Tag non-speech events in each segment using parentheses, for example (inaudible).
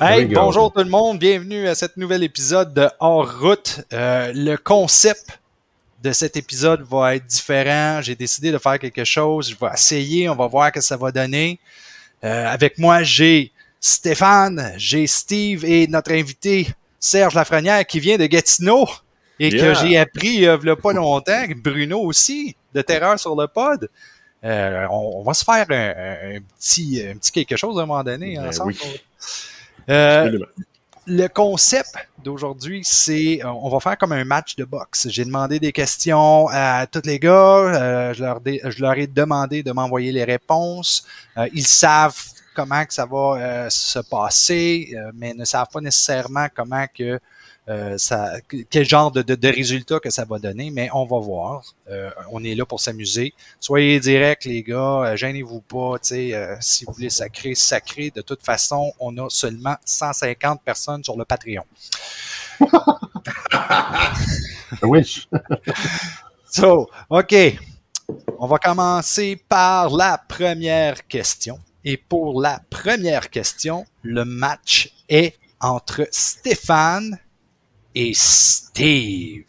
Hey, bonjour tout le monde, bienvenue à cet nouvel épisode de Hors Route. Euh, le concept de cet épisode va être différent. J'ai décidé de faire quelque chose. Je vais essayer, on va voir ce que ça va donner. Euh, avec moi, j'ai Stéphane, j'ai Steve et notre invité Serge Lafrenière qui vient de Gatineau et que j'ai appris il n'y a pas longtemps, Bruno aussi, de Terreur sur le pod. Euh, on, va se faire un, petit, un petit quelque chose à un moment donné ben ensemble. Euh, le concept d'aujourd'hui, c'est euh, on va faire comme un match de boxe. J'ai demandé des questions à tous les gars. Euh, je, leur je leur ai demandé de m'envoyer les réponses. ils savent comment que ça va se passer, mais ne savent pas nécessairement comment que euh, ça, quel genre de, de, résultat que ça va donner, mais on va voir. Euh, on est là pour s'amuser. Soyez directs, les gars, euh, gênez-vous pas. si vous voulez sacrer, sacré. De toute façon, on a seulement 150 personnes sur le Patreon. (laughs) oui. (laughs) so, OK. On va commencer par la première question. Et pour la première question, le match est entre Stéphane et Steve.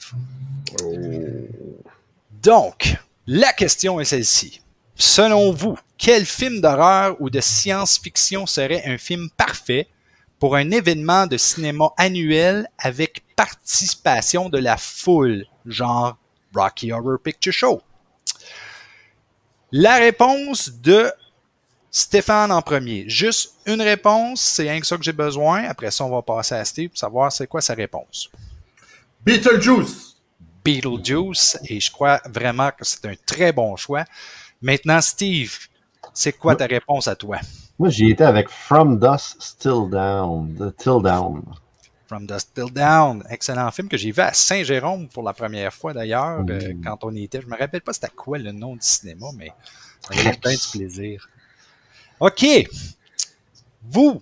Donc, la question est celle-ci. Selon vous, quel film d'horreur ou de science-fiction serait un film parfait pour un événement de cinéma annuel avec participation de la foule, genre Rocky Horror Picture Show? La réponse de Stéphane en premier. Juste une réponse, c'est rien que ça que j'ai besoin. Après ça, on va passer à Steve pour savoir c'est quoi sa réponse. Beetlejuice. Beetlejuice, et je crois vraiment que c'est un très bon choix. Maintenant, Steve, c'est quoi ta réponse à toi? Moi, j'y étais avec From Dust Still Down. Till Down. From Dust Till Down. Excellent film que j'ai vu à Saint-Jérôme pour la première fois d'ailleurs, euh, mm. quand on y était. Je me rappelle pas c'était quoi le nom du cinéma, mais ça eu du plaisir. OK. Vous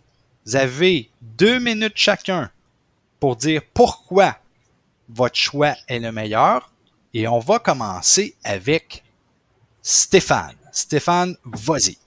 avez deux minutes chacun pour dire pourquoi votre choix est le meilleur. Et on va commencer avec Stéphane. Stéphane, vas-y.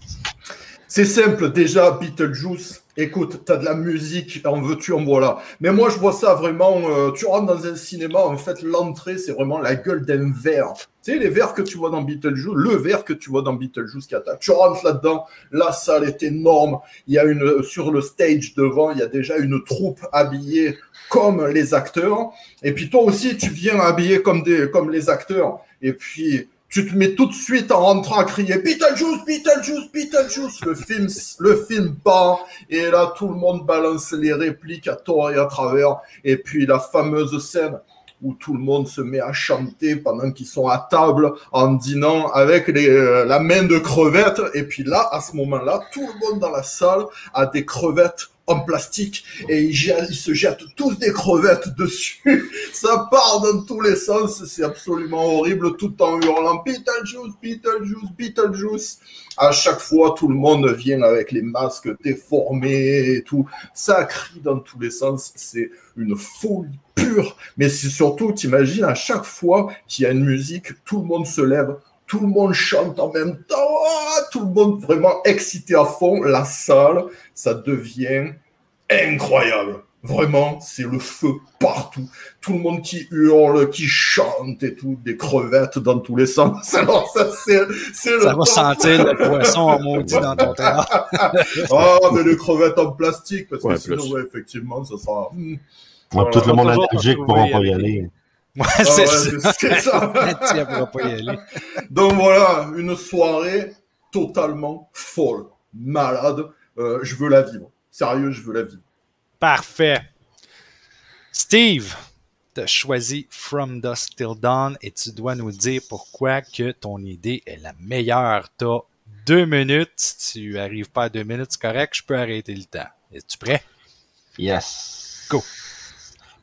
C'est simple, déjà, Beetlejuice, écoute, t'as de la musique, en veux-tu, en voilà. Mais moi, je vois ça vraiment, euh, tu rentres dans un cinéma, en fait, l'entrée, c'est vraiment la gueule d'un verre. Tu sais, les verres que tu vois dans Beetlejuice, le verre que tu vois dans Beetlejuice qui attaque. Tu rentres là-dedans, la salle est énorme. Il y a une, sur le stage devant, il y a déjà une troupe habillée comme les acteurs. Et puis toi aussi, tu viens habillé comme des, comme les acteurs. Et puis, tu te mets tout de suite en rentrant à crier Beetlejuice, Beetlejuice, Beetlejuice. Le film, le film part et là tout le monde balance les répliques à tort et à travers. Et puis la fameuse scène où tout le monde se met à chanter pendant qu'ils sont à table en dînant avec les, euh, la main de crevettes. Et puis là, à ce moment-là, tout le monde dans la salle a des crevettes en plastique et ils, se jettent tous des crevettes (laughs) dessus. Ça part dans tous les sens, c'est absolument horrible, tout en hurlant Beetlejuice, Beetlejuice, Beetlejuice. À chaque fois, tout le monde vient avec les masques déformés et tout. Ça crie dans tous les sens, c'est une folie pure. Mais c'est surtout, t'imagines, à chaque fois qu'il y a une musique, tout le monde se lève, tout le monde chante en même temps, ah, tout le monde vraiment excité à fond, la salle, ça devient incroyable. Vraiment, c'est le feu partout. Tout le monde qui hurle, qui chante et tout, des crevettes dans tous les sens. (laughs) Alors ça, c'est, c'est Ça va sentir le poisson en maudit dans ton terrain. (laughs) ah, mais les crevettes en plastique, parce que sinon, effectivement, ça sera... Hmm. tout le monde allergique pourra pas y aller. Ouais, ah c'est ça. pas (laughs) y aller. Donc voilà, une soirée totalement folle, malade. Euh, je veux la vivre. Sérieux, je veux la vivre. Parfait. Steve, tu as choisi From Dusk Till Dawn et tu dois nous dire pourquoi que ton idée est la meilleure. Tu as deux minutes. Si tu arrives pas à deux minutes, c'est correct, je peux arrêter le temps. Es-tu prêt? Yes. Go.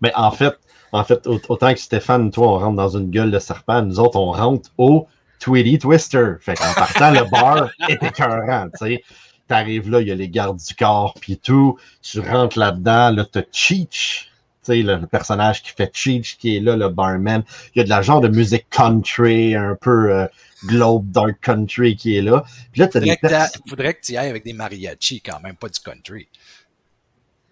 Mais en fait, en fait, autant que Stéphane, toi, on rentre dans une gueule de serpent, nous autres, on rentre au Tweety Twister. Fait qu'en partant, le bar (laughs) est écœurant, tu sais. T'arrives là, il y a les gardes du corps, puis tout. Tu rentres là-dedans, là, t'as Cheech, tu sais, le, personnage qui fait Cheech, qui est là, le barman. Il y a de la genre de musique country, un peu euh, globe dark country qui est là. Puis là, t'as des... faudrait que tu y ailles avec des mariachis quand même, pas du country.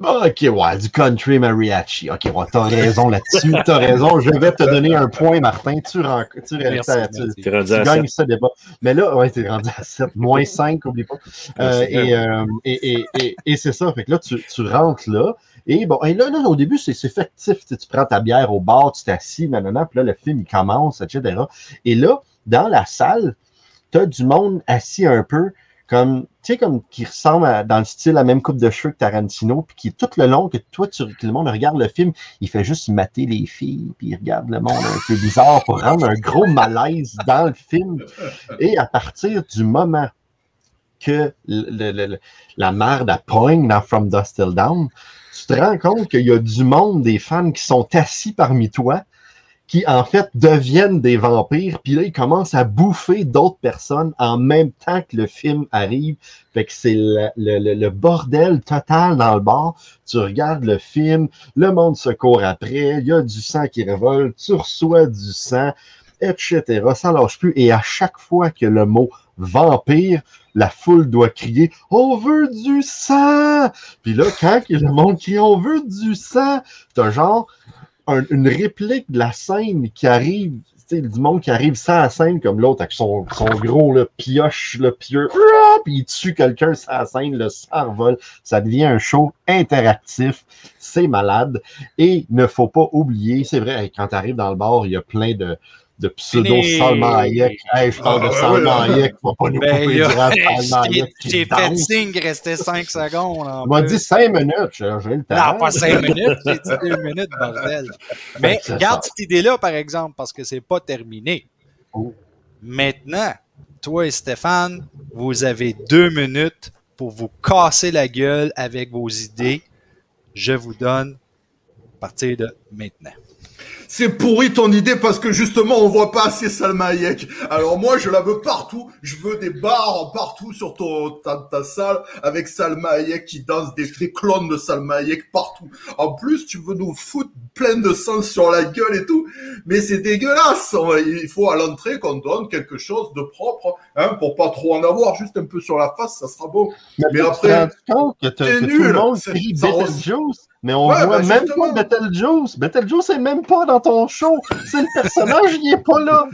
Ok, ouais, du country mariachi. Ok, ouais, t'as raison là-dessus. T'as raison. Je vais te donner un point, Martin. Tu, ren- tu, Merci, tu- merci. Gagnes 7. ce débat. Mais là, ouais, t'es rendu à 7. Moins 5, oublie pas. Euh, et euh, et, et, et, et c'est ça. Fait que là, tu, tu rentres là. Et bon, et là, là au début, c'est c'est fictif. Tu, sais, tu prends ta bière au bar, tu t'assis, nanana, puis là, le film, il commence, etc. Et là, dans la salle, t'as du monde assis un peu comme, tu sais, comme qui ressemble dans le style à la même coupe de cheveux que Tarantino, puis qui tout le long que toi, tu, le monde regarde le film, il fait juste mater les filles, puis il regarde le monde un peu bizarre pour rendre un gros malaise dans le film. Et à partir du moment que le- la merde à poigne dans From Dust Till Down, tu te rends compte qu'il y a du monde, des fans qui sont assis parmi toi, qui en fait deviennent des vampires, puis là, ils commencent à bouffer d'autres personnes en même temps que le film arrive. Fait que c'est le, bordel total dans le bar. Tu regardes le film, le monde se court après, il y a du sang qui révolte, tu reçois du sang, etc. Ça lâche plus. Et à chaque fois que le mot vampire, la foule doit crier On veut du sang! Puis là, quand le monde crie On veut du sang, t'as genre un- une réplique de la scène qui arrive, tu sais, du monde qui arrive sans la scène, comme l'autre avec son, son gros là, pioche, le pieux, puis il tue quelqu'un sans la scène, le sang. Ça devient un show interactif. C'est malade. Et ne faut pas oublier, c'est vrai, quand tu arrives dans le bar, il y a plein de, de pseudo. Salman Hayek. Hey, je parle Ah, de Salman ouais. Hayek, faut pas nous Ben, couper (laughs) Salman j'ai Hayek qui j'ai fait danse. signe qu'il restait 5 secondes. On m'a dit cinq minutes, j'ai le temps. Non, pas 5 minutes, j'ai dit 2 minutes, bordel. (laughs) Mais C'est garde ça. cette idée-là, par exemple, parce que c'est pas terminé. Oh. Maintenant, toi et Stéphane, vous avez deux minutes pour vous casser la gueule avec vos idées. Je vous donne à partir de maintenant. C'est pourri ton idée parce que justement on voit pas assez Salma Hayek. Alors moi je la veux partout. Je veux des bars partout sur ton, ta, ta salle avec Salma Hayek qui danse des, des clones de Salma Hayek partout. En plus tu veux nous foutre plein de sang sur la gueule et tout. Mais c'est dégueulasse. Il faut à l'entrée qu'on donne quelque chose de propre, hein, pour pas trop en avoir, juste un peu sur la face, ça sera beau. Mais te après, le nul. monde C'est- mais on Ouais, voit ben, même justement. pas Betelgeuse. Betelgeuse est même pas dans ton show. C'est le personnage, il est pas là.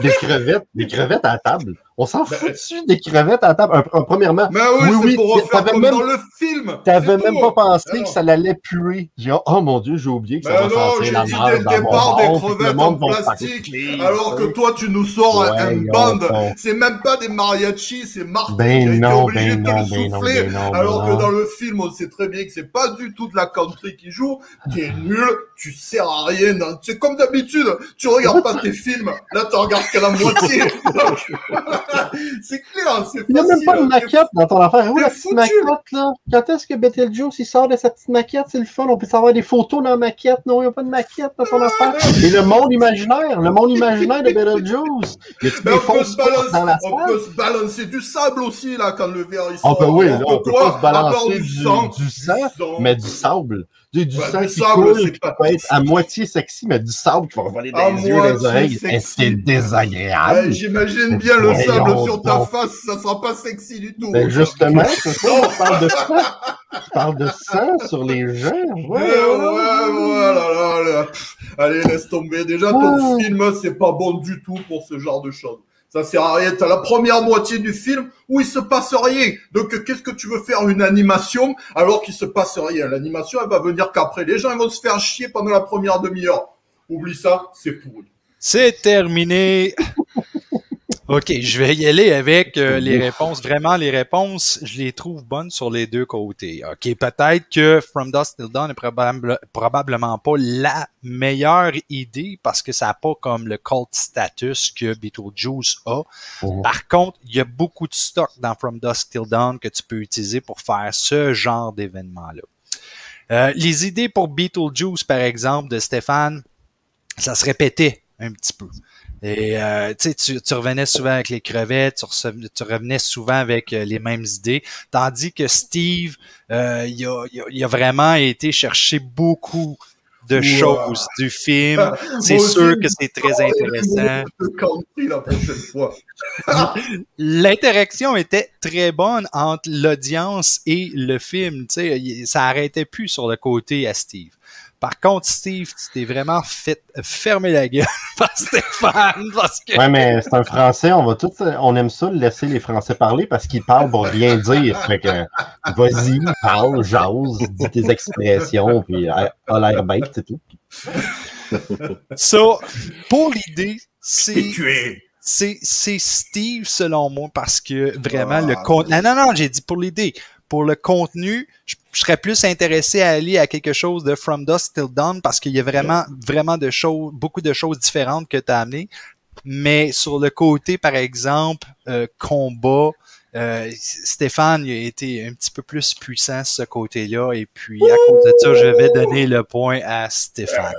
Des crevettes, des crevettes à table. On s'en Ben, fout dessus des crevettes à table. Un- un- premièrement, Mais oui, Oui, oui, pour refaire t'avais comme même- dans le film. t'avais même pas pensé Alors. que ça l'allait puer. J'ai dit, oh mon dieu, j'ai oublié que ça Ben va non, j'ai la dit dès le départ des crevettes en plastique. Alors que toi, tu nous sors Ouais, un band. C'est même pas des mariachis, c'est Martin Ben qui a été non, obligé ben de le ben souffler. ben ben alors que dans le film, on sait très bien que c'est pas du tout de la country qui joue. T'es nul, tu sers à rien. C'est comme d'habitude, tu regardes pas tes films. Là, tu regardes qu'à la moitié. (laughs) C'est clair, c'est facile. Il n'y a même pas de maquette dans ton affaire. Où la petite maquette, là? Quand est-ce que Betelgeuse, il sort de sa petite maquette? C'est le fun. On peut savoir des photos dans la maquette. Non, il n'y a pas de maquette dans ton affaire. Et le monde imaginaire, le monde imaginaire de Betelgeuse. (laughs) Mais on peut, se portes dans la balancer, on peut se balancer du sable aussi, là, quand le verre il Ah, sort. ben oui, on peut que toi, pas se balancer du sang, Mais du sable. Du, du Ouais, sang du qui sable, coule, c'est qui pas- peut être à moitié sexy, mais du sable qui va voler À dans les yeux, les oreilles. c'est désagréable. Ouais, J'imagine bien le sable sur ta face, ça sera pas sexy du tout. Ben justement, c'est ça, on (laughs) parle de sang. Tu parles de sang sur les gens. Ouais, Ouais, ouais, ouais, là, là, là. Allez, laisse tomber. Déjà, ton film, c'est pas bon du tout pour ce genre de choses. Ça sert à rien. T'as la première moitié du film où il se passe rien. Donc, qu'est-ce que tu veux faire une animation alors qu'il se passe rien? L'animation, elle va venir qu'après. Les gens ils vont se faire chier pendant la première demi-heure. Oublie ça, c'est pourri. C'est terminé. (laughs) OK, je vais y aller avec euh, les réponses. Vraiment, les réponses, je les trouve bonnes sur les deux côtés. OK, peut-être que From Dust Till Dawn est probable- probablement pas la meilleure idée parce que ça n'a pas comme le cult status que Beetlejuice a. Par contre, il y a beaucoup de stock dans From Dusk Till Dawn que tu peux utiliser pour faire ce genre d'événement-là. Euh, les idées pour Beetlejuice, par exemple, de Stéphane, ça se répétait un petit peu. Et euh, tu tu revenais souvent avec les crevettes, tu, tu revenais souvent avec euh, les mêmes idées, tandis que Steve, euh, il, a, il a- il a vraiment été chercher beaucoup de Wow. choses du film. (laughs) C'est sûr que c'est très parle intéressant. de country la prochaine fois. (laughs) L'interaction était très bonne entre l'audience et le film. Tu sais, il- ça arrêtait plus sur le côté à Steve. Par contre, Steve, tu t'es vraiment fait fermer la gueule (laughs) par Stéphane parce que Ouais, mais c'est un français, on va tous, on aime ça, laisser les Français parler parce qu'ils parlent pour rien dire. Fait que, vas-y, parle, jase, dis tes expressions, puis a l'air bête, c'est tout. ça, pour l'idée, c'est c'est c'est Steve selon moi parce que vraiment le Ah, contenu. Non, non, non, j'ai dit pour l'idée. Pour le contenu, je, je serais plus intéressé à aller à quelque chose de From Dusk Till Dawn parce qu'il y a vraiment, vraiment de choses, beaucoup de choses différentes que tu as amenées. Mais sur le côté, par exemple, euh, combat, euh, Stéphane a été un petit peu plus puissant ce côté-là. Et puis, à cause de ça, je vais donner le point à Stéphane.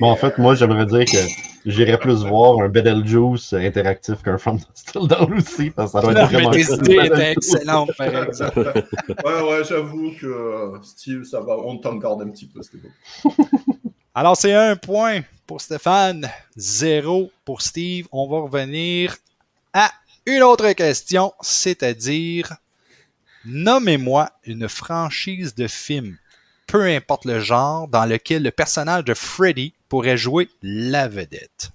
Bon, en fait, moi, j'aimerais dire que j'irais plus voir un Betelgeuse interactif qu'un From Still Down aussi, parce que ça doit être mais vraiment tes cool. idées étaient excellentes, par exemple. (laughs) Ouais, ouais, j'avoue que euh, Steve, ça va, on t'en garde un petit peu, c'était bon. (laughs) Alors, c'est un point pour Stéphane, zéro pour Steve. On va revenir à une autre question, c'est-à-dire, nommez-moi une franchise de film, peu importe le genre, dans lequel le personnage de Freddy pourrait jouer la vedette.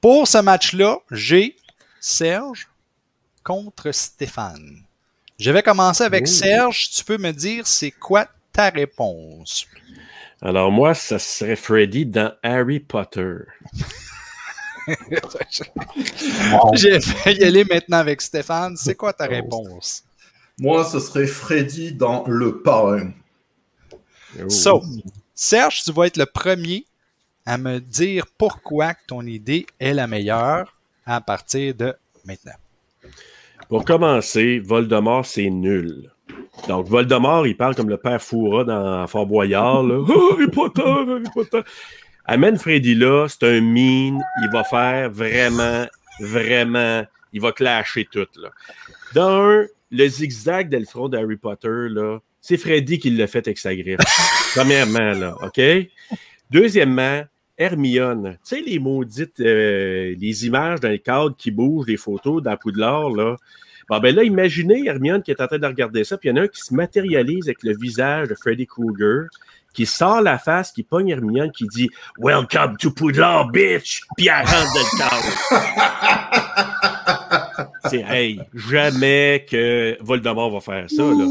Pour ce match-là, j'ai Serge contre Stéphane. Je vais commencer avec Oh. Serge. Tu peux me dire c'est quoi ta réponse? Alors moi, ça serait Freddy dans Harry Potter. (laughs) J'ai fait y aller maintenant avec Stéphane. C'est quoi ta réponse? Moi, ce serait Freddy dans Le Parrain. Oh. So, Serge, tu vas être le premier à me dire pourquoi ton idée est la meilleure à partir de maintenant. Pour commencer, Voldemort, c'est nul. Donc, Voldemort, il parle comme le père Foura dans Fort Boyard. Là. (laughs) Oh, Harry Potter, Harry Potter. Amène Freddy là, c'est un mine. Il va faire vraiment, vraiment, il va clasher tout. Là. D'un, le zigzag dans le front d'Harry Potter, là, c'est Freddy qui l'a fait avec sa griffe. (laughs) Premièrement, là, OK? Deuxièmement, Hermione. Tu sais, les maudites, euh, les images dans les cadres qui bougent, les photos dans Poudlard, là. Bon, ben là, imaginez Hermione qui est en train de regarder ça, puis il y en a un qui se matérialise avec le visage de Freddy Krueger, qui sort la face, qui pogne Hermione, qui dit Welcome to Poudlard, bitch! Puis elle rentre dans le cadre. (laughs) C'est, hey, jamais que Voldemort va faire ça, là.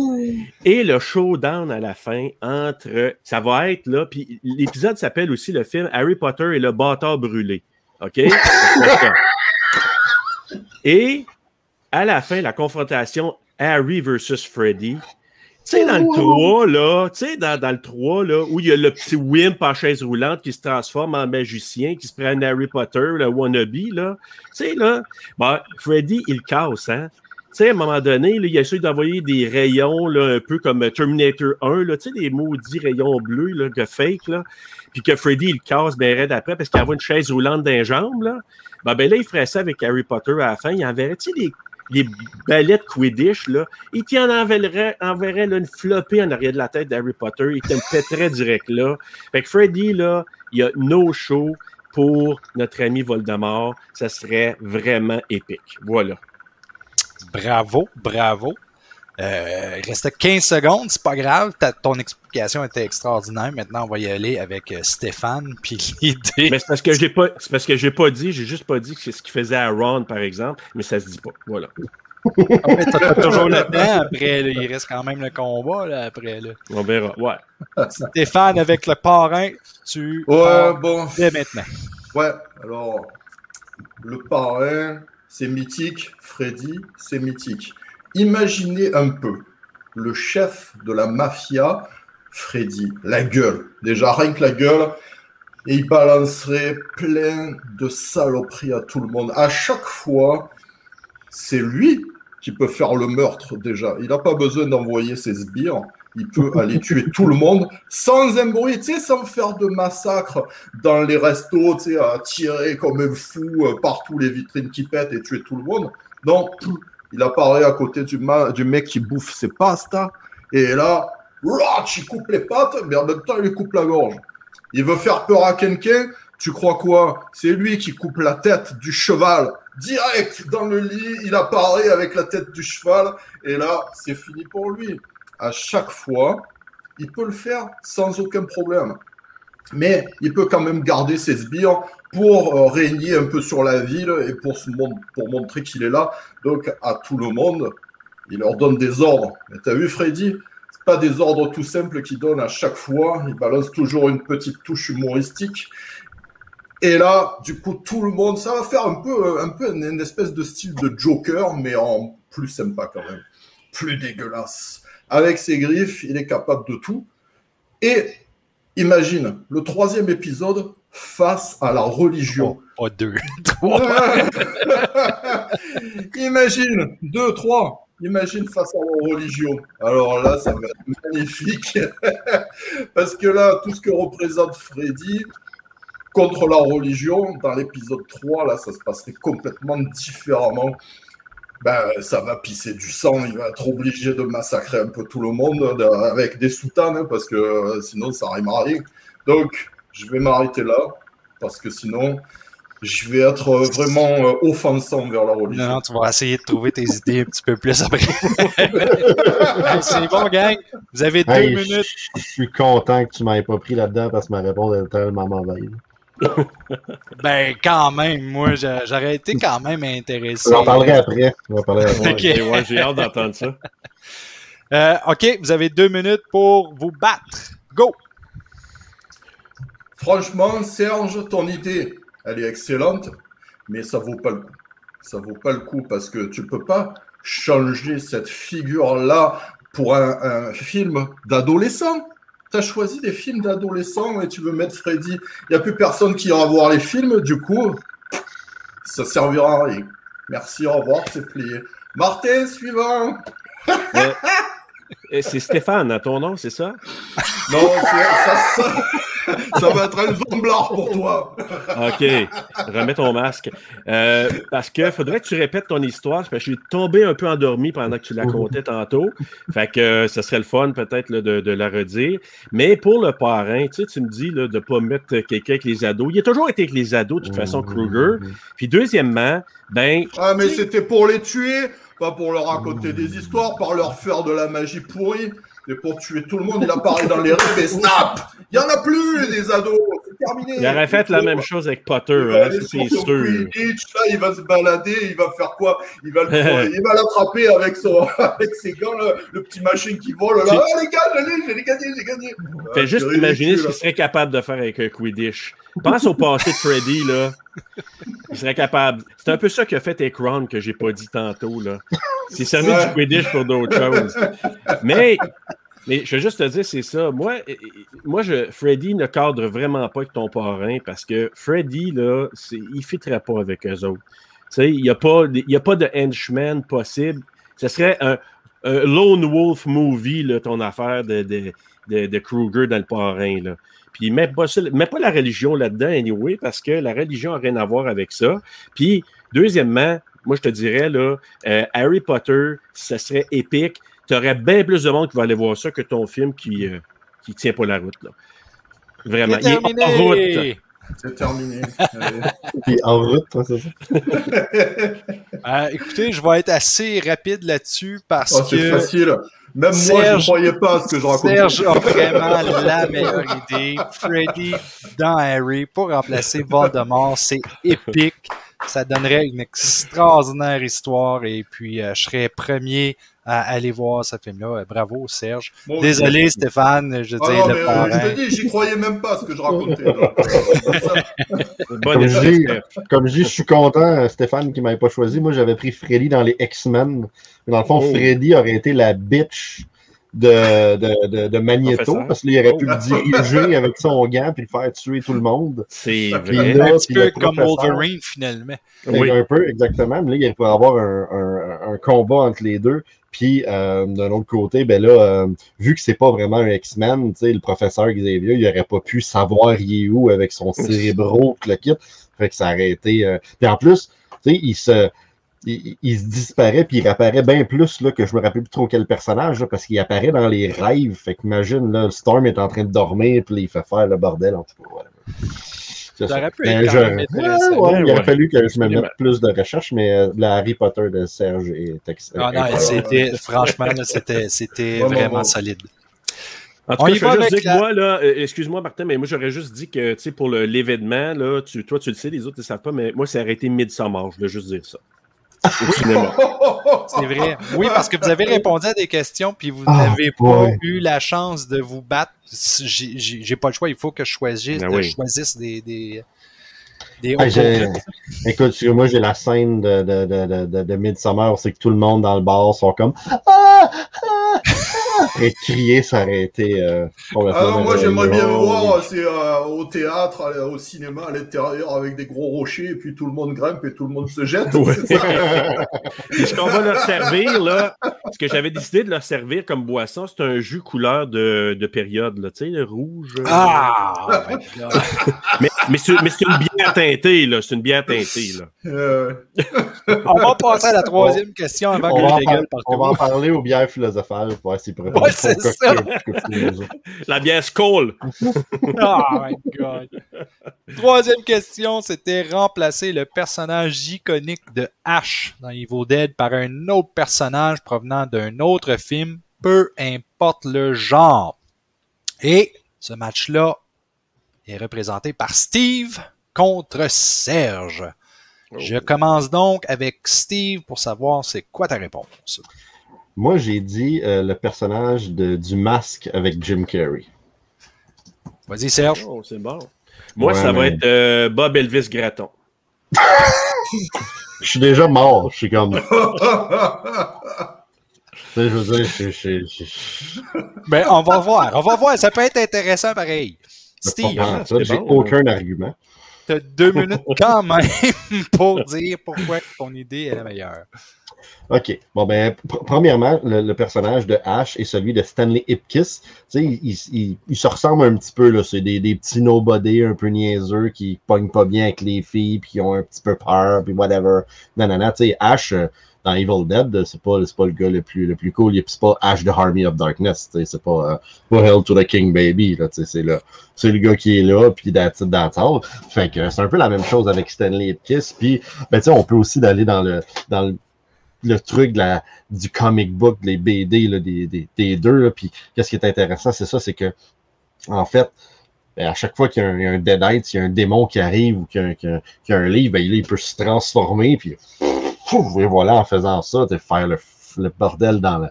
Et le showdown à la fin entre. Ça va être là. Puis l'épisode s'appelle aussi le film Harry Potter et le bâtard brûlé. OK? et à la fin, la confrontation Harry versus Freddy. Tu sais, dans le 3, là, tu sais, dans, dans le 3, là, où il y a le petit Wimp en chaise roulante qui se transforme en magicien, qui se prend un Harry Potter, le wannabe, là. Tu sais, là, bon, Freddy, il casse, hein. Tu sais, à un moment donné, là, il a essayé d'envoyer des rayons, là, un peu comme Terminator 1, là, tu sais, des maudits rayons bleus, là, de fake, là. Puis que Freddy, il casse bien raide après parce qu'il envoie une chaise roulante dans les jambes, là. Ben, ben là, il ferait ça avec Harry Potter à la fin. Il enverrait, tu sais, des, des balais de Quidditch, là. Il t'y en enverrait, enverrait là, une flopée en arrière de la tête d'Harry Potter. Il te le pèterait direct là. Fait que Freddy, là, il y a no show pour notre ami Voldemort. Ça serait vraiment épique. Voilà. Bravo, bravo. Euh, il restait 15 secondes, c'est pas grave. Ta- ton explication était extraordinaire. Maintenant, on va y aller avec euh, Stéphane. Puis (laughs) l'idée. Mais c'est parce que j'ai pas, c'est parce que j'ai pas dit, j'ai juste pas dit que c'est ce qu'il faisait à Ron, par exemple, mais ça se dit pas. Voilà. Ah, t'as toujours le temps. Après, là, il reste quand même le combat. Là, après, là. On verra. Ouais. Stéphane, avec le parrain, tu. Ouais, bon. dès maintenant. Ouais, alors, le parrain, c'est mythique. Freddy, c'est mythique. Imaginez un peu le chef de la mafia, Freddy, la gueule. Déjà, rien que la gueule. Et il balancerait plein de saloperies à tout le monde. À chaque fois, c'est lui qui peut faire le meurtre déjà. Il n'a pas besoin d'envoyer ses sbires. Il peut (laughs) aller tuer tout le monde sans un bruit, tu sais, sans faire de massacre dans les restos, tu sais, à tirer comme un fou euh, partout les vitrines qui pètent et tuer tout le monde. Non, il apparaît à côté du, du mec qui bouffe ses pastas. Et là, il coupe les pattes, mais en même temps, il lui coupe la gorge. Il veut faire peur à quelqu'un, tu crois quoi? C'est lui qui coupe la tête du cheval. Direct dans le lit, il apparaît avec la tête du cheval, et là, c'est fini pour lui. À chaque fois, il peut le faire sans aucun problème. Mais il peut quand même garder ses sbires pour euh, régner un peu sur la ville et pour, montrer qu'il est là. Donc à tout le monde, il leur donne des ordres. Mais t'as vu Freddy? C'est pas des ordres tout simples qu'il donne à chaque fois. Il balance toujours une petite touche humoristique. Et là, du coup, tout le monde, ça va faire un peu, un peu une, une espèce de style de Joker, mais en plus sympa quand même, plus dégueulasse. Avec ses griffes, il est capable de tout. Et imagine le troisième épisode face à la religion. Pas deux. (laughs) Trois. (laughs) Imagine, deux, trois. Imagine face à la religion. Alors là, ça va être magnifique. (laughs) Parce que là, tout ce que représente Freddy contre la religion, dans l'épisode 3, là, ça se passerait complètement différemment. Ben, ça va pisser du sang, il va être obligé de massacrer un peu tout le monde de- avec des soutanes, hein, parce que euh, sinon ça rime à rien. Donc, je vais m'arrêter là, parce que sinon, je vais être euh, vraiment euh, offensant vers la religion. Non, non, tu vas essayer de trouver tes idées un petit peu plus après. Hey, (laughs) C'est bon, gang. Vous avez deux Hey, minutes. Je je suis content que tu m'aies pas pris là-dedans parce que ma réponse est tellement mauvaise. Ben, quand même, moi, j'a- j'aurais été quand même intéressé. J'en parlerai après. J'en parlerai après. Ouais, ouais, j'ai hâte d'entendre ça. (laughs) Euh, OK, vous avez deux minutes pour vous battre. Go! Franchement, Serge, ton idée, elle est excellente, mais ça vaut pas le coup. Ça vaut pas le coup parce que tu peux pas changer cette figure-là pour un, un film d'adolescent. Tu as choisi des films d'adolescents et tu veux mettre Freddy. Il n'y a plus personne qui ira voir les films, du coup, ça servira à rien. Merci, au revoir, c'est plié. Martin, suivant. Et c'est Stéphane, à ton nom, c'est ça? Non, c'est- ça, ça, (laughs) ça va être un zomblard pour toi. (laughs) OK. Remets ton masque. Euh, parce que faudrait que tu répètes ton histoire. Parce que je suis tombé un peu endormi pendant que tu la contais tantôt. Fait que euh, ça serait le fun peut-être de, de la redire. Mais pour le parrain, tu sais, tu me dis là, de ne pas mettre quelqu'un avec les ados. Il a toujours été avec les ados, de toute façon, Kruger. Puis deuxièmement, ben, Ah, mais c'était pour les tuer, pas pour leur raconter des histoires, par leur faire de la magie pourrie. C'est pour tuer tout le monde. Il apparaît dans les rêves et snap Il y en a plus, des ados terminé il aurait fait la même chose avec Potter, hein, c'est sûr. Quidditch, là, il va se balader, il va faire quoi? Il va (laughs) l'attraper avec, son, (laughs) avec ses gants, le petit machine qui vole. Là. Ah, les gars, j'ai gagné, j'ai gagné Ah, Fais juste c'est imaginer ce qu'il serait capable de faire avec un Quidditch. Pense au passé de Freddy, là. Il serait capable. C'est un peu ça qu'a fait Ekron que j'ai pas dit tantôt, là. C'est servi du Quidditch pour d'autres choses. Mais, mais je veux juste te dire, c'est ça. Moi, moi je, Freddy ne cadre vraiment pas avec ton parrain parce que Freddy, là, il ne fitterait pas avec eux autres. Il n'y a, pas a pas de henchman possible. Ce serait un, Lone Wolf movie, là, ton affaire de, de, de, Kruger dans le parrain. Là. Puis mets pas, mets pas la religion là-dedans, anyway, parce que la religion n'a rien à voir avec ça. Puis, deuxièmement, moi, je te dirais, là, euh, Harry Potter, ça serait épique. Tu aurais bien plus de monde qui va aller voir ça que ton film qui ne qui tient pas la route. Là. Vraiment. C'est Il est en route. terminé! C'est terminé. (laughs) En route, c'est ça? Euh, (laughs) écoutez, je vais être assez rapide là-dessus parce Oh, c'est que facile. Même moi, je ne croyais pas à ce que je racontais. Serge a vraiment la meilleure idée. Freddy dans Harry pour remplacer Voldemort, c'est épique. Ça donnerait une extraordinaire histoire et puis euh, je serais premier à aller voir ce film-là. Euh, Bravo, Serge. Désolé, Stéphane, je Ah dis non, le mais, euh, parrain. je te dis, j'y croyais même pas à ce que je racontais. là. (laughs) Bonne Comme je dis, comme je dis, je suis content, Stéphane, qui m'avait pas choisi. Moi, j'avais pris Freddy dans les X-Men. Mais dans le fond, Oh. Freddy aurait été la bitch de, de, de, de Magneto, parce qu'il aurait pu Oh. le diriger avec son gant puis le faire tuer tout le monde. C'est Puis vrai. là, Un petit peu comme Wolverine, finalement. Oui. Un peu, exactement. Mais là, il pourrait avoir un, un, un combat entre les deux. Puis, euh, d'un autre côté, ben là, euh, vu que c'est pas vraiment un X-Men, le professeur Xavier, il aurait pas pu savoir il est où avec son cérébro, le kit. Fait que ça aurait été... euh, Puis en plus, tu sais, il se... il, il se disparaît puis il apparaît bien plus là, que je me rappelle plus trop quel personnage là, parce qu'il apparaît dans les rêves. Fait qu'imagine, là, Storm est en train de dormir puis il fait faire le bordel. En tout cas, voilà. C'est Ça ça. aurait pu être je- quand même Ouais, intéressant. ouais, il aurait ouais. fallu que je me mette plus de recherche, mais euh, le Harry Potter de Serge est excellent. Ah non, c'était, franchement, c'était, c'était Vraiment solide. En tout On cas, je veux juste dire que la- moi, là, euh, excuse-moi, Martin, mais moi, j'aurais juste dit que, tu sais, pour le- l'événement, là, tu, toi, tu le sais, les autres, ne savent pas, mais moi, c'est arrêté Midsommar. Je voulais juste dire ça. Au cinéma. (laughs) C'est vrai. Oui, parce que vous avez répondu à des questions, puis vous Ah, n'avez pas ouais. eu la chance de vous battre. J'ai, pas le choix, il faut que je choisisse, oui. je choisisse des, des, des Ah. Écoute, sur- moi j'ai la scène de, de, de, de, de, de Midsommar, c'est que tout le monde dans le bar sont comme Ah! Ah! Et crier, ça aurait été euh. Alors moi j'aimerais bien voir, c'est euh, au théâtre, à- au cinéma, à l'intérieur, avec des gros rochers, et puis tout le monde grimpe et tout le monde se jette. Ouais. c'est ça? (laughs) Puis ce qu'on va leur servir, là, ce que j'avais décidé de leur servir comme boisson, c'est un jus couleur de, de période, là, tu sais, le rouge. euh, Ah! oh. Mais, mais c'est mais c'est une bière teintée, là. C'est une bière teintée, là. Euh, On va passer à la troisième question avant On que je par- gueule on va en parler aux bières philosophales pour voir s'ils pourraient Ouais, c'est ça. La bière Skoll. (laughs) Oh my God. Troisième question, c'était remplacer le personnage iconique de Ash dans Evil Dead par un autre personnage provenant d'un autre film, peu importe le genre. Et ce match-là est représenté par Steve contre Serge. Je commence donc avec Steve pour savoir c'est quoi ta réponse. Moi j'ai dit euh, le personnage de, du masque avec Jim Carrey. Vas-y Serge. Oh, c'est bon. Moi, Ouais, ça va mais- être euh, Bob Elvis Gratton. (laughs) Je suis déjà mort, je suis comme. (laughs) Tu sais, je veux dire, je, je, je, je- Ben, on va voir, on va voir, ça peut être intéressant pareil. Steve, c'est j'ai bon. aucun argument. Deux minutes (laughs) quand même pour dire pourquoi ton idée est la meilleure. OK. Bon, ben, pr- premièrement, le, le personnage de Ash est celui de Stanley Ipkiss. Tu sais, il, il- il- il se ressemble un petit peu, là. C'est des, des petits nobody un peu niaiseux qui pognent pas bien avec les filles, puis qui ont un petit peu peur, puis whatever. Non, non, non. Tu sais, Ash, euh, dans Evil Dead, c'est pas, pas le gars le plus, le plus cool. C'est pas Ash the Army of Darkness. C'est pas, euh, pas Hell to the King Baby, c'est le, le gars qui est là, puis that's it. Fait que c'est un peu la même chose avec Stanley Ipkiss. Puis, ben, on peut aussi d'aller dans le, dans le truc de la, du comic book, les BD là, des, deux. Puis qu'est-ce qui est intéressant, c'est ça, c'est que en fait, ben, à chaque fois qu'il y a un, Deadite, il y a un démon qui arrive ou qu'il y a, un- livre, ben, il peut se transformer. Puis et voilà, en faisant ça, de faire le, bordel dans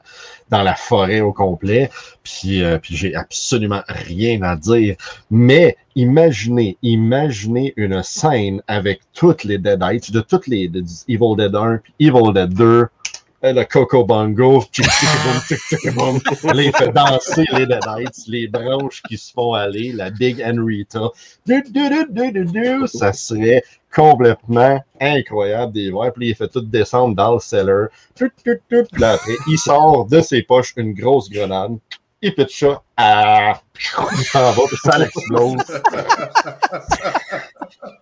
la, forêt au complet. Puis, euh, puis j'ai absolument rien à dire. Mais imaginez, imaginez une scène avec toutes les Deadites, de toutes les Evil Dead 1, puis Evil Dead 2, euh, le Coco Bongo, il (laughs) fait danser les Deadites, les branches qui se font aller, la Big Henrietta. Ça serait complètement incroyable des voir. Puis il fait tout descendre dans le cellar. Tut, tut, tut. Puis après, il sort de ses poches une grosse grenade. Il pitch ça. Ah! (laughs) Il s'en va, puis ça l'explose.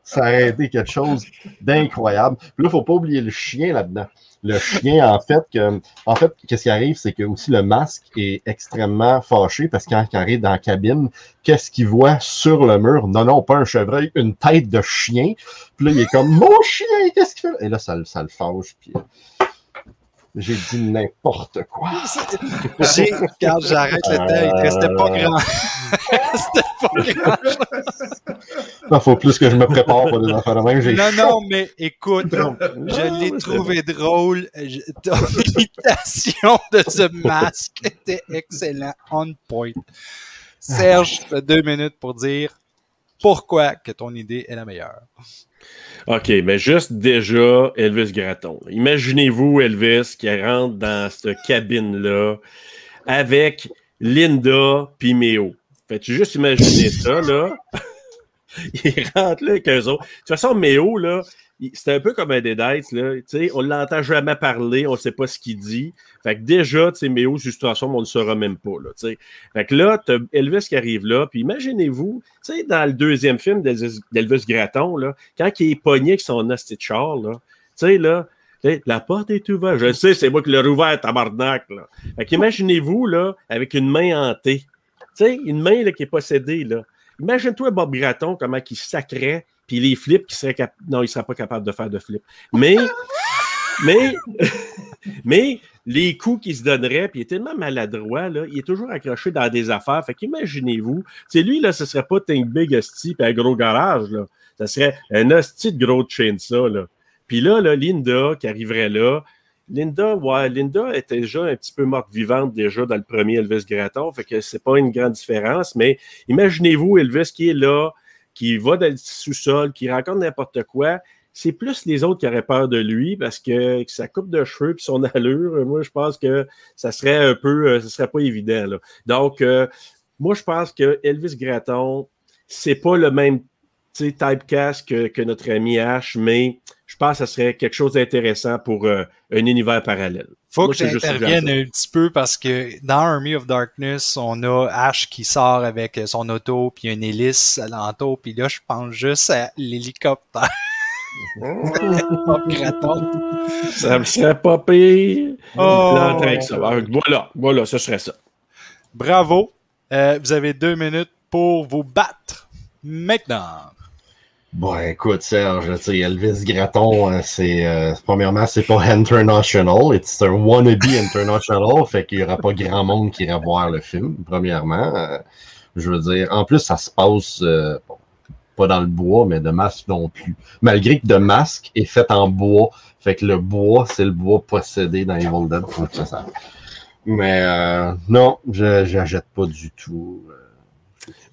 ça aurait été quelque chose d'incroyable. Puis là, il ne faut pas oublier le chien là-dedans. Le chien, en fait, que, en fait, qu'est-ce qui arrive, c'est que aussi le masque est extrêmement fâché parce que quand il arrive dans la cabine, qu'est-ce qu'il voit sur le mur? Non, non, pas un chevreuil, une tête de chien. Puis là, il est comme Mon chien, qu'est-ce qu'il fait? Et là, ça, le- ça le fâche. Puis euh, j'ai dit n'importe quoi. (laughs) J'ai, quand j'arrête le temps, il restait pas grand. (laughs) Il restait pas (laughs) grand. Il faut plus que je me prépare pour des affaires de même. J'ai Non, chaud. non, mais écoute, je l'ai trouvé drôle. Je- Ton imitation de ce masque était excellent, on point. Serge, deux minutes pour dire pourquoi que ton idée est la meilleure? OK, mais juste déjà, Elvis Gratton. Imaginez-vous Elvis qui rentre dans cette cabine-là avec Linda puis Méo. Faites juste imaginer ça, là? (laughs) Il rentre là avec eux autres. De toute façon, Méo, là, c'est un peu comme un Deadites, là. Tu sais, on l'entend jamais parler, on sait pas ce qu'il dit. Fait que déjà, tu sais, Méo, on ne le saura même pas, là, tu sais. Fait que là, t'as Elvis qui arrive là, puis imaginez-vous, tu dans le deuxième film d'Elvis Gratton, là, quand il est pogné avec son hostie là, tu sais, là, T'sais, La porte est ouverte. Je sais, c'est moi qui l'ai rouvert, tabarnak. Là. Fait qu'imaginez-vous, là, avec une main hantée. Tu une main qui est possédée, là. Imagine-toi Bob Gratton, comment il sacrait, puis les flips qui seraient cap... Non, il serait pas capable de faire de flip. Mais, mais, (laughs) mais les coups qu'il se donnerait, puis il est tellement maladroit, là, il est toujours accroché dans des affaires. Fait qu'imaginez-vous, c'est lui, là, ce serait pas Think Big Hostie puis un gros garage, là. Ça serait un hostie de gros chain, ça, là. Puis là, là, Linda qui arriverait là, Linda, ouais, Linda était déjà un petit peu morte vivante déjà dans le premier Elvis Gratton, fait que c'est pas une grande différence, mais imaginez-vous Elvis qui est là, qui va dans le sous-sol, qui raconte n'importe quoi. C'est plus les autres qui auraient peur de lui parce que sa coupe de cheveux et son (laughs) allure, moi, je pense que ça serait un peu, euh, serait pas évident. Donc, euh, moi, je pense que Elvis Gratton, c'est pas le même typecast que, que notre ami H, mais je pense que ça serait quelque chose d'intéressant pour euh, un univers parallèle. Faut Moi, que j'intervienne à un petit peu parce que dans Army of Darkness, on a Ash qui sort avec son auto puis une hélice alentour puis là je pense juste à l'hélicoptère. (laughs) Ça me serait pas pire. Oh. L'entrée avec ça. Alors, Voilà, voilà, ce serait ça. Bravo. Euh, vous avez deux minutes pour vous battre. Maintenant. Bon, écoute, Serge, Elvis Gratton, euh, c'est euh, premièrement, c'est pas (laughs) international, c'est un wannabe international, fait qu'il y aura pas grand monde qui ira voir le film, premièrement. Euh, je veux dire, en plus, ça se passe euh, pas dans le bois, mais de masque non plus. Malgré que de masque est fait en bois, fait que le bois, c'est le bois possédé dans Evil Dead, ça. Mais euh, non, je j'achète pas du tout.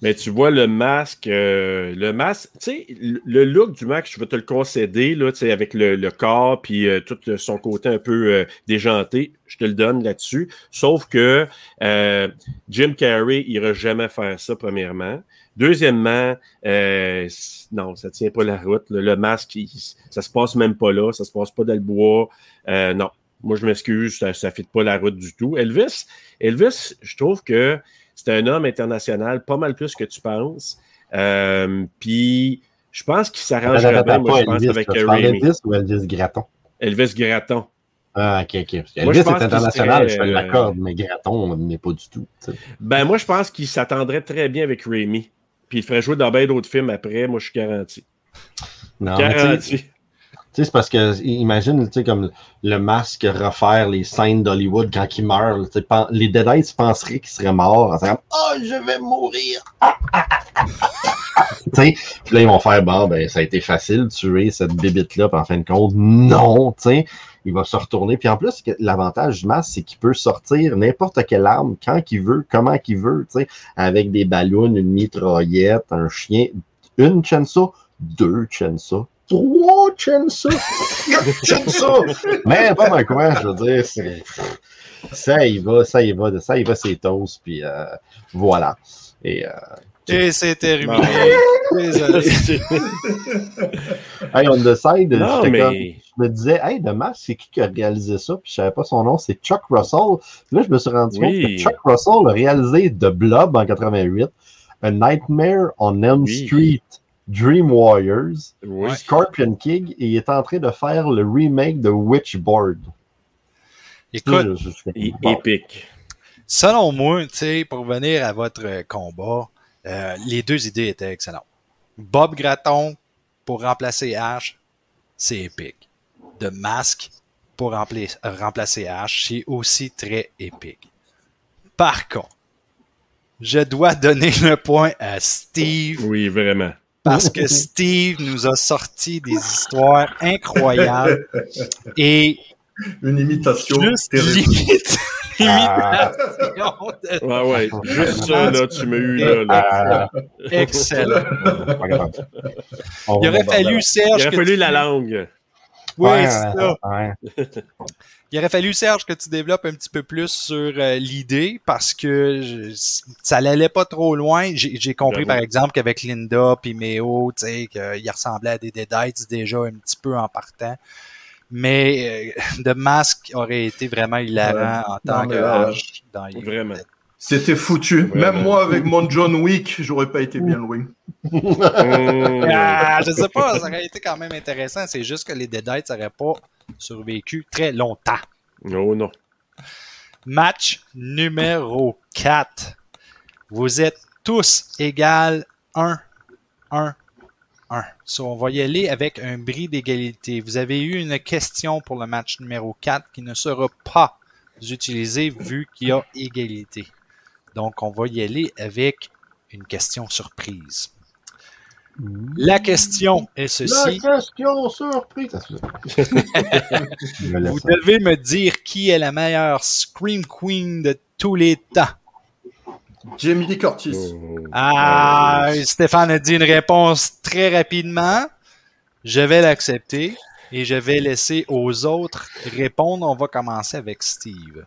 Mais tu vois, le masque, euh, le masque, tu sais, le look du masque, je vais te le concéder, là, tu sais, avec le, le corps puis euh, tout son côté un peu euh, déjanté, je te le donne là-dessus. Sauf que euh, Jim Carrey ira jamais faire ça, premièrement. Deuxièmement, euh, non, ça tient pas la route. là. Le masque, il- ça se passe même pas là, ça se passe pas dans le bois. Euh, non, moi je m'excuse, ça, ça fit pas la route du tout. Elvis, Elvis, je trouve que c'est un homme international, pas mal plus que tu penses. Euh, Puis, je pense qu'il s'arrangerait bien, moi, je pense, Elvis, avec euh, Raimi. d'Elvis ou Elvis Gratton? Elvis Gratton. Ah, ok, ok. Elvis est international, serait, je euh, l'accorde, mais Gratton n'est pas du tout. Ben, moi, je pense qu'il s'attendrait très bien avec Raimi. Puis, il ferait jouer dans bien d'autres films après. Moi, je suis garanti. Non, Garanti. C'est parce que, imagine, comme le masque refaire les scènes d'Hollywood quand il meurt. Les Deadites penseraient qu'il serait mort en disant Oh, je vais mourir! (laughs) puis là, ils vont faire Bon, ben, ça a été facile de tuer cette bébite-là, en fin de compte, non, tu. Il va se retourner. Puis en plus, l'avantage du masque, c'est qu'il peut sortir n'importe quelle arme, quand qu'il veut, comment qu'il veut, tu avec des ballons, une mitraillette, un chien, une chainsaw, deux chainsaw, trois chainsaw. (laughs) Mais pas mal quoi, je veux dire, c'est... Ça y va, ça y va, ça y va, c'est toast, puis euh, voilà. Et euh, Et c'est terminé. (laughs) Désolé. hey, on the side, non, j'étais comme- mais. je me disais, hey, dommage, c'est qui qui a réalisé ça? Puis je savais pas son nom, c'est Chuck Russell. Puis là, je me suis rendu compte que Chuck Russell a réalisé The Blob en 88, A Nightmare on Elm Oui. Street, Dream Warriors. Scorpion King, et il est en train de faire le remake de Witchboard. Écoute, Je- je- je- É- bon. Épique. selon moi, tu sais, pour revenir à votre euh, combat, euh, les deux idées étaient excellentes. Bob Gratton pour remplacer Ash, c'est épique. De Mask pour rempla- remplacer Ash, c'est aussi très épique. Par contre, je dois (laughs) donner le point à Steve Oui, vraiment. Parce que (laughs) Steve nous a sorti des histoires incroyables et Une imitation terrible. limite Ah, imitation (laughs) de- Ouais, ouais. Juste ça, là, tu m'as eu, là. là. ah, excellent. Il aurait fallu, Il Serge, aurait que fallu tu- la langue. Oui, Ouais, c'est ça. ouais. Il aurait fallu, Serge, que tu développes un petit peu plus sur euh, l'idée parce que je- ça n'allait pas trop loin. J'ai j'ai compris, par exemple, qu'avec Linda puis Méo, tu sais, qu'il ressemblait à des Deadites déjà un petit peu en partant. Mais euh, (laughs) The Mask aurait été vraiment hilarant en tant Non, que là, dans les- Vraiment. C'était foutu. Ouais, Même ouais. moi, avec mon John Wick, j'aurais pas été bien loin. (laughs) Ah, je sais pas, ça aurait été quand même intéressant. C'est juste que les Deadites n'auraient pas survécu très longtemps. Oh non. Match numéro 4. Vous êtes tous égales 1, 1, 1. So, on va y aller avec un bris d'égalité. Vous avez eu une question pour le match numéro 4 qui ne sera pas utilisée vu qu'il y a égalité. Donc, on va y aller avec une question surprise. La question est La ceci. question surprise. Vous devez me dire qui est la meilleure Scream Queen de tous les temps. Jamie Lee Curtis. Hum. Ah, Stéphane a dit une réponse très rapidement. Je vais l'accepter et je vais laisser aux autres répondre. On va commencer avec Steve.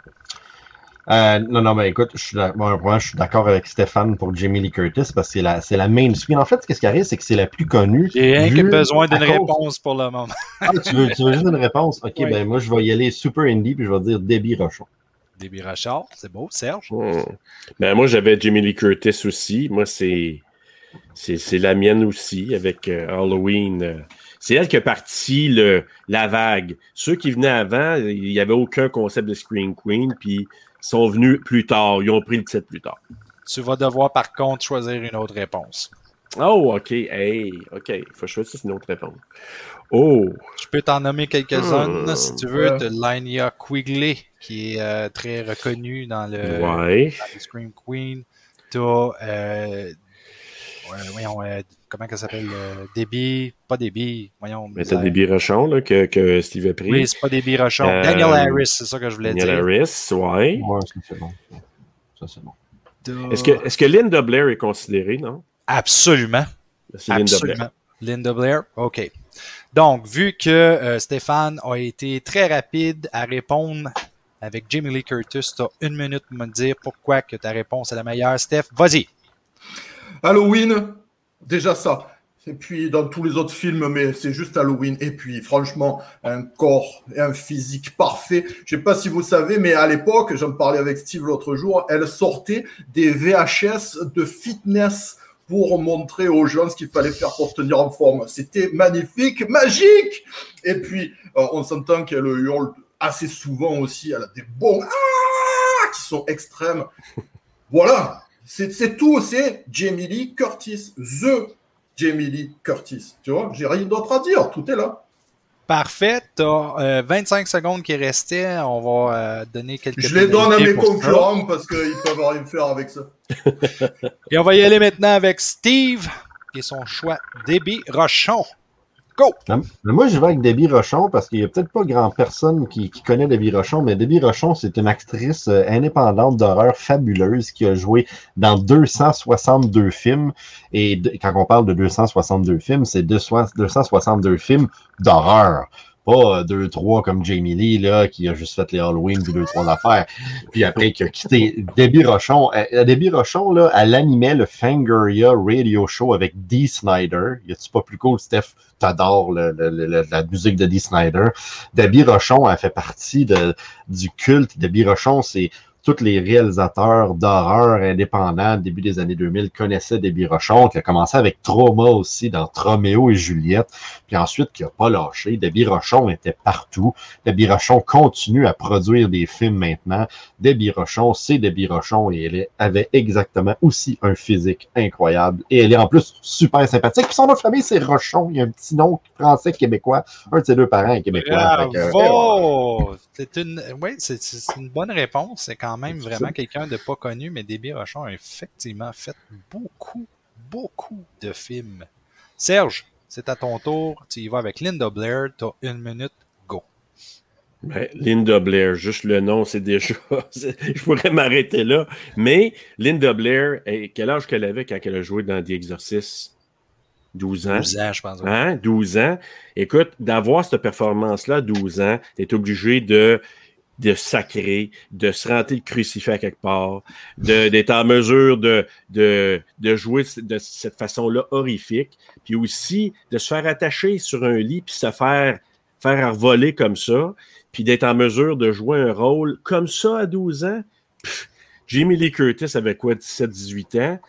Euh, non, non, ben écoute, je suis bon, je suis d'accord avec Stéphane pour Jamie Lee Curtis parce que c'est la, c'est la main screen. En fait, ce qui arrive, c'est que c'est la plus connue. J'ai rien que besoin d'une cause- réponse pour le moment. (laughs) Ah, tu, veux, tu veux juste une réponse? Ok, Oui. ben moi, je vais y aller super indie puis je vais dire Debbie Rochon. Déby Rachard, c'est beau. Serge? Hum. Ben, moi, j'avais Jamie Lee Curtis aussi. Moi, c'est. C'est c'est la mienne aussi, avec euh, Halloween. euh. C'est elle qui a parti le, la vague. Ceux qui venaient avant, il n'y avait aucun concept de Screen Queen, puis sont venus plus tard. Ils ont pris le titre plus tard. Tu vas devoir par contre choisir une autre réponse. Oh, OK. Hey, OK. Il faut choisir une autre réponse. Oh, Je peux t'en nommer quelques-unes Hmm. si tu veux. Ouais. De Linia Quigley, qui est euh, très reconnue dans le, ouais. dans le Scream Queen. T'as, euh, voyons, euh, comment elle s'appelle? euh, Debbie, pas Debbie, voyons. Mais t'as bizarre. des birochons là, que, que Steve a pris. Oui, c'est pas Debbie Rochon. Euh, Daniel Harris, c'est ça que je voulais Daniel dire. Harris, ouais. Ouais, ça c'est bon. Ça c'est bon. Est-ce que, est que Linda Blair est considérée, non? Absolument. C'est Linda Blair. Absolument. Linda Blair. OK. Donc, vu que euh, Stéphane a été très rapide à répondre avec Jamie Lee Curtis, tu as une minute pour me dire pourquoi que ta réponse est la meilleure. Steph, vas-y. Halloween, déjà ça. Et puis dans tous les autres films, mais c'est juste Halloween. Et puis franchement, un corps et un physique parfait. Je sais pas si vous savez, mais à l'époque, j'en parlais avec Steve l'autre jour, elle sortait des VHS de fitness pour montrer aux gens ce qu'il fallait faire pour se tenir en forme. C'était magnifique, magique. Et puis, euh, on s'entend qu'elle hurle assez souvent aussi. Elle a des bons ah qui sont extrêmes. Voilà, c'est tout. C'est Jamie Lee Curtis, the Jamie Lee Curtis. Tu vois, j'ai rien d'autre à dire. Tout est là. Parfait. Tu as 25 secondes qui restaient. On va euh, donner quelques Je les donne à mes concurrents parce qu'ils peuvent rien faire avec ça. (laughs) Et on va y aller maintenant avec Steve, est son choix. Déby Rochon. Go! Mais moi, je vais avec Debbie Rochon parce qu'il n'y a peut-être pas grand personne qui, qui connaît Debbie Rochon, mais Debbie Rochon, c'est une actrice euh, indépendante d'horreur fabuleuse qui a joué dans 262 films. Et quand on parle de 262 films, c'est 200 262 films d'horreur. Pas euh, deux, trois comme Jamie Lee, là, qui a juste fait les Halloween, puis deux, trois affaires. Puis après, qui a quitté Debbie Rochon. Euh, euh, Debbie Rochon, là, elle animait le Fangoria Radio Show avec Dee Snyder. Y a-tu pas plus cool, Steph? T'adores la musique de Dee Snyder. Debbie Rochon, elle fait partie du culte. Debbie Rochon, c'est tous les réalisateurs d'horreur indépendants début des années 2000 connaissaient Debbie Rochon, qui a commencé avec Trauma aussi dans Troméo et Juliette, puis ensuite qui a pas lâché. Debbie Rochon était partout. Debbie Rochon continue à produire des films maintenant. Debbie Rochon, c'est Debbie Rochon et elle avait exactement aussi un physique incroyable. Et elle est en plus super sympathique. Puis son nom de famille, c'est Rochon. Il y a un petit nom français québécois. Un de ses deux parents est québécois. Bravo! C'est une, oui, c'est une bonne réponse. Même vraiment quelqu'un de pas connu, mais Déby Rochon a effectivement fait beaucoup, beaucoup de films. Serge, c'est à ton tour. Tu y vas avec Linda Blair. Tu as une minute. Go. Ben, Linda Blair, juste le nom, c'est déjà. (laughs) Je pourrais m'arrêter là. Mais Linda Blair, eh, quel âge qu'elle avait quand elle a joué dans The Exorcist? 12 ans. 12 ans, je pense. Hein? 12 ans. Écoute, d'avoir cette performance-là à 12 ans, tu es obligé de, de sacrer, de se rentrer le crucifix quelque part, d'être en mesure de, de, de jouer de cette façon-là horrifique, puis aussi de se faire attacher sur un lit, puis se faire, faire voler comme ça, puis d'être en mesure de jouer un rôle comme ça à 12 ans. Pff, Jamie Lee Curtis avait quoi, 17-18 ans?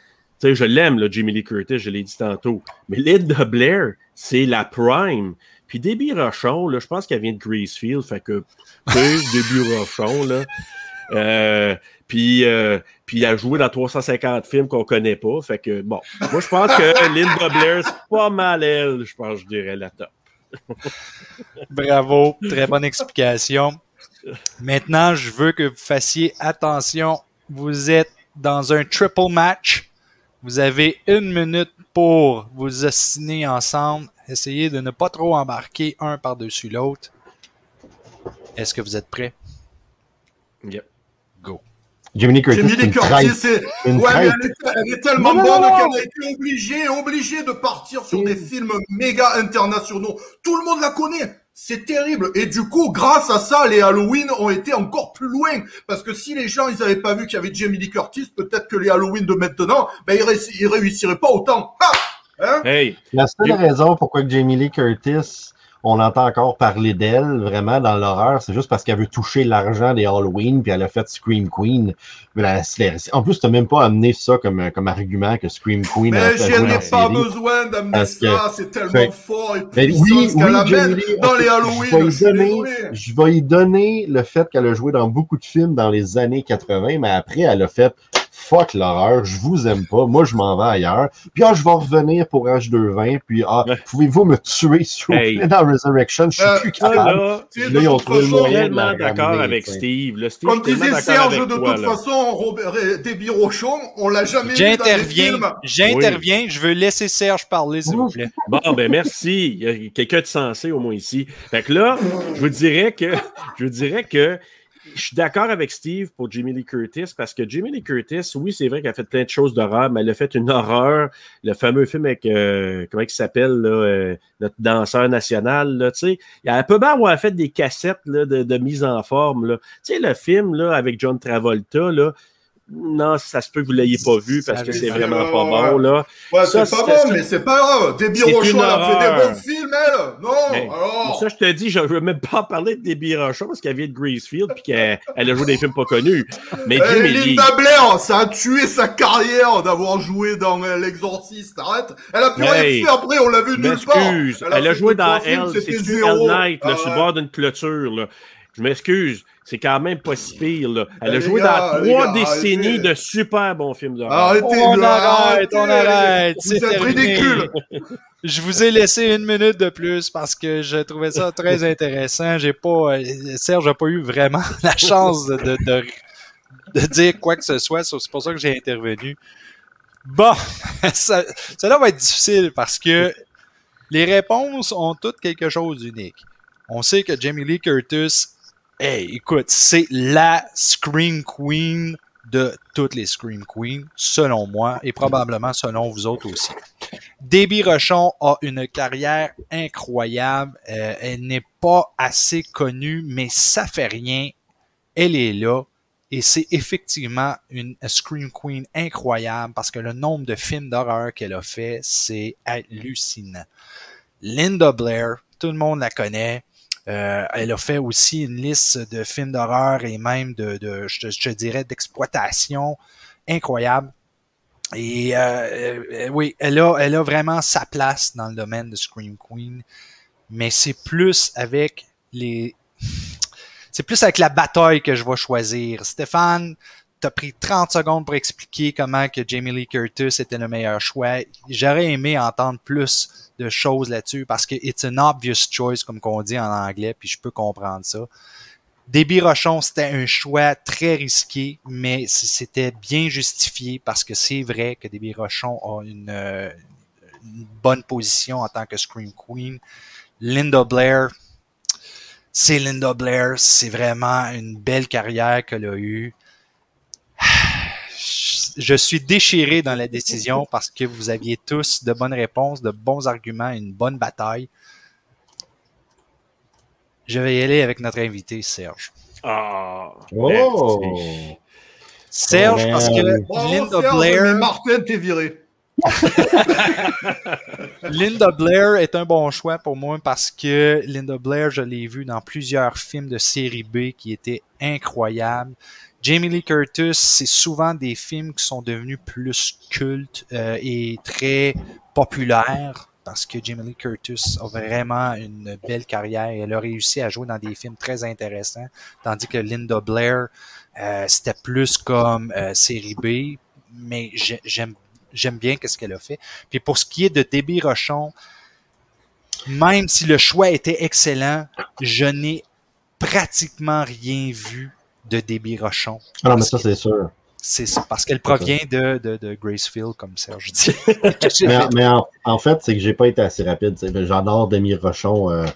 Tu sais, je l'aime, Jamie Lee Curtis, je l'ai dit tantôt. Mais Linda Blair, c'est la prime. Puis Debbie Rochon, là, je pense qu'elle vient de Greasefield, fait que, (laughs) Debbie Rochon, là. Euh, puis, euh, puis elle a joué dans 350 films qu'on connaît pas. Fait que, bon, moi, je pense que (laughs) Linda Blair, c'est pas mal elle, je pense, je dirais la top. (laughs) Bravo, très bonne explication. Maintenant, je veux que vous fassiez attention. Vous êtes dans un triple match. Vous avez une minute pour vous assiner ensemble. Essayez de ne pas trop embarquer un par-dessus l'autre. Est-ce que vous êtes prêts? Yep. Go. Jamie Lee Curtis, une Curtis, c'est. Ouais, mais elle est, elle est tellement Non, bonne qu'elle a été obligée, obligée de partir sur des films méga internationaux. Tout le monde la connaît. C'est terrible. Et du coup, grâce à ça, les Halloween ont été encore plus loin. Parce que si les gens, ils avaient pas vu qu'il y avait Jamie Lee Curtis, peut-être que les Halloween de maintenant, ben, ils, ils réussiraient pas autant. Ah hein? Hey, La seule raison pourquoi que Jamie Lee Curtis, on entend encore parler d'elle vraiment dans l'horreur, c'est juste parce qu'elle veut toucher l'argent des Halloween, puis elle a fait Scream Queen. Mais la- en plus, t'as même pas amené ça comme, comme argument que Scream Queen a Mais fait j'en jouer ai dans pas besoin d'amener Parce que- ça. C'est tellement Fait- fort et puissant oui, oui, amène Jamie Lee, dans les Je vais, Halloween. y Je suis donner, je vais y donner le fait qu'elle a joué dans beaucoup de films dans les années 80, mais après, elle a fait fuck l'horreur, je vous aime pas, moi je m'en vais ailleurs. Puis ah, je vais revenir pour H220, puis ah, pouvez-vous me tuer vous Hey. dans Resurrection, je suis Euh, plus capable. là, Là, ils ont trouvé façon, tellement la d'accord avec. Steve. Là, Steve, Comme je suis tellement disait d'accord Serge, avec de toi, toute là. façon, Robert, euh, Rochon, on l'a jamais vu dans films. J'interviens. Je veux laisser Serge parler, s'il vous plaît. Bon, ben merci. Il y a quelqu'un de sensé au moins ici. Fait que là, je vous dirais que je vous dirais que je suis d'accord avec Steve pour Jamie Lee Curtis parce que Jamie Lee Curtis, oui, c'est vrai qu'elle a fait plein de choses d'horreur, mais elle a fait une horreur, le fameux film avec euh, comment il s'appelle euh, notre danseur national, là, tu sais. Elle peut bien avoir fait des cassettes là, de, de mise en forme. Là. Tu sais, le film là, avec John Travolta, là. Non, ça se peut que vous l'ayez pas vu parce que c'est vraiment pas bon, là. Ouais, c'est pas bon, mais c'est pas grave. C'est Rochon, une elle a fait des bons films, elle. Non, Hey, alors. Pour ça, je te dis, je ne veux même pas parler de Debbie Rochon parce qu'elle vient de Greasefield et qu'elle elle a joué des films pas connus. Mais Eh, Linda Blair, ça a tué sa carrière d'avoir joué dans euh, L'Exorciste. Arrête. Elle a plus Hey, rien fait après, on l'a vu nulle part. Elle a joué dans Hell, c'était. Night, là, Ah sur le ouais. bord d'une clôture. Je m'excuse. C'est quand même pas si pire. Là. Elle a joué gars, dans trois gars, décennies arrêtez. de super bons films d'horreur. Arrêtez, On arrête, on arrêtez. arrête, Vous c'est êtes terminé. ridicule. (laughs) Je vous ai laissé une minute de plus parce que je trouvais ça très intéressant. J'ai pas, euh, Serge n'a pas eu vraiment (laughs) la chance de, de, de, de dire quoi que ce soit. C'est pour ça que j'ai intervenu. Bon, (laughs) ça, cela va être difficile parce que les réponses ont toutes quelque chose d'unique. On sait que Jamie Lee Curtis, hey, écoute, c'est la Scream Queen de toutes les Scream Queens, selon moi, et probablement selon vous autres aussi. Debbie Rochon a une carrière incroyable. Euh, elle n'est pas assez connue, mais ça fait rien. Elle est là. Et c'est effectivement une Scream Queen incroyable parce que le nombre de films d'horreur qu'elle a fait, c'est hallucinant. Linda Blair, tout le monde la connaît. Euh, elle a fait aussi une liste de films d'horreur et même de, je, dirais, d'exploitation incroyable. Et euh, euh, oui, elle a, elle a vraiment sa place dans le domaine de Scream Queen, mais c'est plus avec les, c'est plus avec la bataille que je vais choisir. Stéphane, t'as pris 30 secondes pour expliquer comment que Jamie Lee Curtis était le meilleur choix. J'aurais aimé entendre plus de choses là-dessus parce que it's an obvious choice, comme qu'on dit en anglais, puis je peux comprendre ça. Debbie Rochon, c'était un choix très risqué, mais c'était bien justifié parce que c'est vrai que Debbie Rochon a une, euh, une bonne position en tant que Scream Queen. Linda Blair, c'est Linda Blair, c'est vraiment une belle carrière qu'elle a eue. Je suis déchiré dans la décision parce que vous aviez tous de bonnes réponses, de bons arguments, une bonne bataille. Je vais y aller avec notre invité, Serge. Ah, Oh! merci. Serge, parce que. Bravo, Linda Serge, Blair, Martin, t'es viré. (laughs) Linda Blair est un bon choix pour moi parce que Linda Blair, je l'ai vu dans plusieurs films de série B qui étaient incroyables. Jamie Lee Curtis, c'est souvent des films qui sont devenus plus cultes euh, et très populaires parce que Jamie Lee Curtis a vraiment une belle carrière. Elle a réussi à jouer dans des films très intéressants, tandis que Linda Blair, euh, c'était plus comme euh, série B, mais j'aime bien qu'est-ce qu'elle a fait. Puis pour ce qui est de Debbie Rochon, même si le choix était excellent, je n'ai pratiquement rien vu de Debbie Rochon. Ah non, mais ça, c'est sûr. C'est ça, parce qu'elle provient de, de, de, Gracefield, comme Serge dit. (laughs) mais, en, fait, c'est que j'ai pas été assez rapide. J'adore Debbie Rochon. Euh,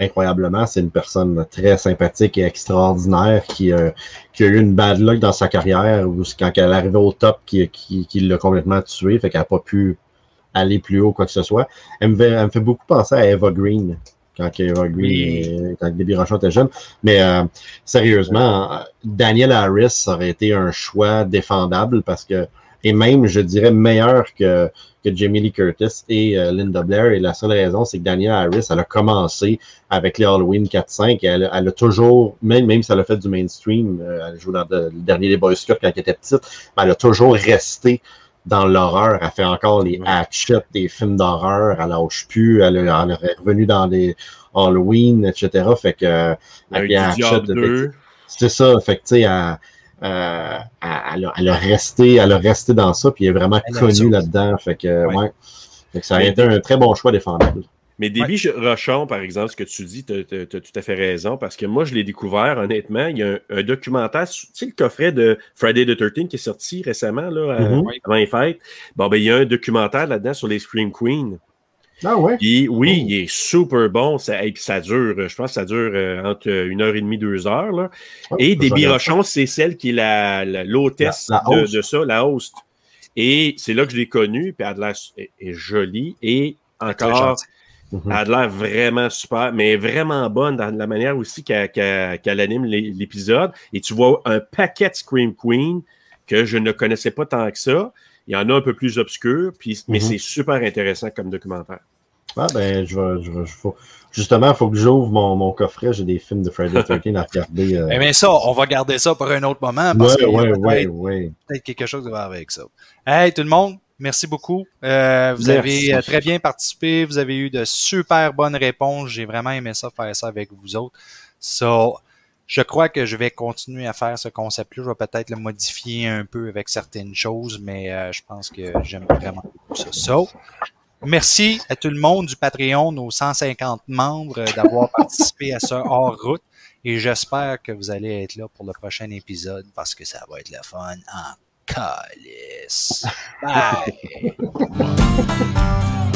incroyablement. C'est une personne très sympathique et extraordinaire qui, euh, qui, a eu une bad luck dans sa carrière où quand elle est arrivée au top, qui, qui, qui l'a complètement tué, fait qu'elle n'a pas pu aller plus haut, quoi que ce soit. Elle me, fait, elle me fait beaucoup penser à Eva Green, quand Eva Green, quand Debbie Rochon était jeune. Mais euh, sérieusement, Daniel Harris aurait été un choix défendable parce que, et même, je dirais, meilleur que, que Jamie Lee Curtis et euh, Linda Blair. Et la seule raison, c'est que Danielle Harris, elle a commencé avec les Halloween 4-5 et elle, a toujours, même, même si elle a fait du mainstream, euh, elle joue dans le dernier des Boys Scouts quand elle était petite, elle a toujours resté dans l'horreur. Elle fait encore les hatchets des films d'horreur. Elle lâche plus. Elle, elle, est revenue dans les Halloween, etc. Fait que, c'est ça. Fait que, tu sais, elle, euh, elle, a, elle, a, resté, elle a resté dans ça, puis elle est vraiment connue là-dedans. Fait que, ouais. Fait que ça a été un très bon choix défendable. Mais Debbie Rochon, par exemple, ce que tu dis, tu as, tout à fait raison, parce que moi, je l'ai découvert, honnêtement. Il y a un, documentaire, tu sais, le coffret de Friday the 13 qui est sorti récemment, là, mm-hmm. avant les fêtes. Bon, ben, il y a un documentaire là-dedans sur les Scream Queens. Ah ouais? oui, oh. il est super bon. Ça, et puis ça dure, je pense que ça dure euh, entre une heure et demie, deux heures. Là. Oh, et Debbie Rochon, c'est celle qui est l'hôtesse la, de, de, ça, la host. Et c'est là que je l'ai connue, puis elle est, jolie et encore, elle a l'air vraiment super, mais vraiment bonne dans la manière aussi qu'elle anime l'épisode. Et tu vois un paquet de Scream Queen que je ne connaissais pas tant que ça. Il y en a un peu plus obscurs, puis, mais mhm. c'est super intéressant comme documentaire. Ah ben, je vais, je vais, faut, justement, il faut que j'ouvre mon, mon, coffret. J'ai des films de Friday 13 à regarder. Euh... Mais, ça, on va garder ça pour un autre moment. Parce ouais, ouais, ouais, ouais. Peut-être quelque chose à voir avec ça. Hey, tout le monde, merci beaucoup. Euh, vous avez euh, très bien participé. Vous avez eu de super bonnes réponses. J'ai vraiment aimé ça, faire ça avec vous autres. So, je crois que je vais continuer à faire ce concept-là. Je vais peut-être le modifier un peu avec certaines choses, mais euh, je pense que j'aime vraiment beaucoup ça. So, merci à tout le monde du Patreon, nos 150 membres, euh, d'avoir participé à ce hors-route. Et j'espère que vous allez être là pour le prochain épisode parce que ça va être le fun en Calles. Bye. (laughs)